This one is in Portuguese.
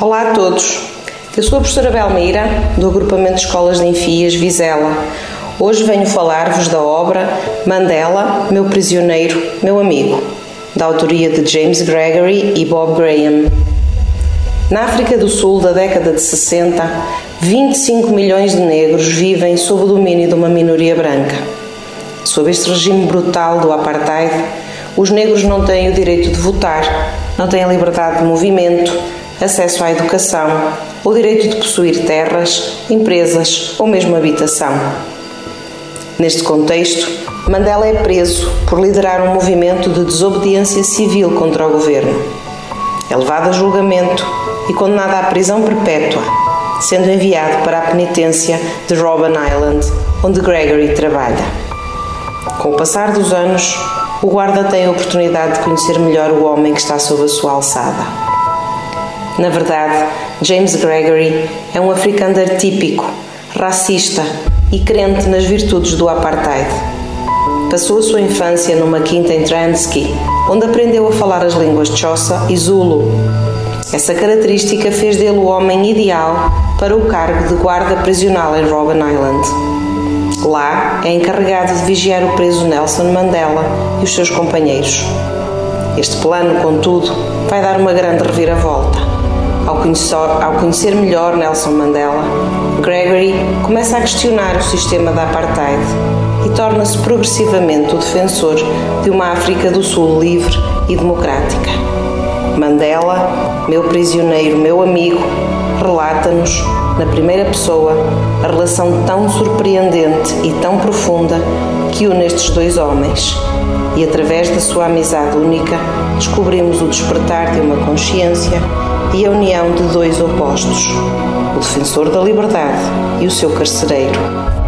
Olá a todos. Eu sou a professora Belmira, do agrupamento de escolas de Enfias Vizela. Hoje venho falar-vos da obra Mandela, meu prisioneiro, meu amigo, da autoria de James Gregory e Bob Graham. Na África do Sul da década de 60, 25 milhões de negros vivem sob o domínio de uma minoria branca. Sob este regime brutal do apartheid, os negros não têm o direito de votar, não têm a liberdade de movimento, acesso à educação, o direito de possuir terras, empresas ou mesmo habitação. Neste contexto, Mandela é preso por liderar um movimento de desobediência civil contra o governo. É levado a julgamento e condenado à prisão perpétua, sendo enviado para a penitência de Robben Island, onde Gregory trabalha. Com o passar dos anos, o guarda tem a oportunidade de conhecer melhor o homem que está sob a sua alçada. Na verdade, James Gregory é um africano típico, racista e crente nas virtudes do apartheid. Passou a sua infância numa quinta em Transki, onde aprendeu a falar as línguas Xhosa e Zulu. Essa característica fez dele o homem ideal para o cargo de guarda prisional em Robben Island. Lá é encarregado de vigiar o preso Nelson Mandela e os seus companheiros. Este plano, contudo, vai dar uma grande reviravolta. Ao conhecer, ao conhecer melhor Nelson Mandela, Gregory começa a questionar o sistema da apartheid e torna-se progressivamente o defensor de uma África do Sul livre e democrática. Mandela, meu prisioneiro, meu amigo, relata-nos, na primeira pessoa, a relação tão surpreendente e tão profunda que une estes dois homens. E através da sua amizade única, descobrimos o despertar de uma consciência e a união de dois opostos, o defensor da liberdade e o seu carcereiro.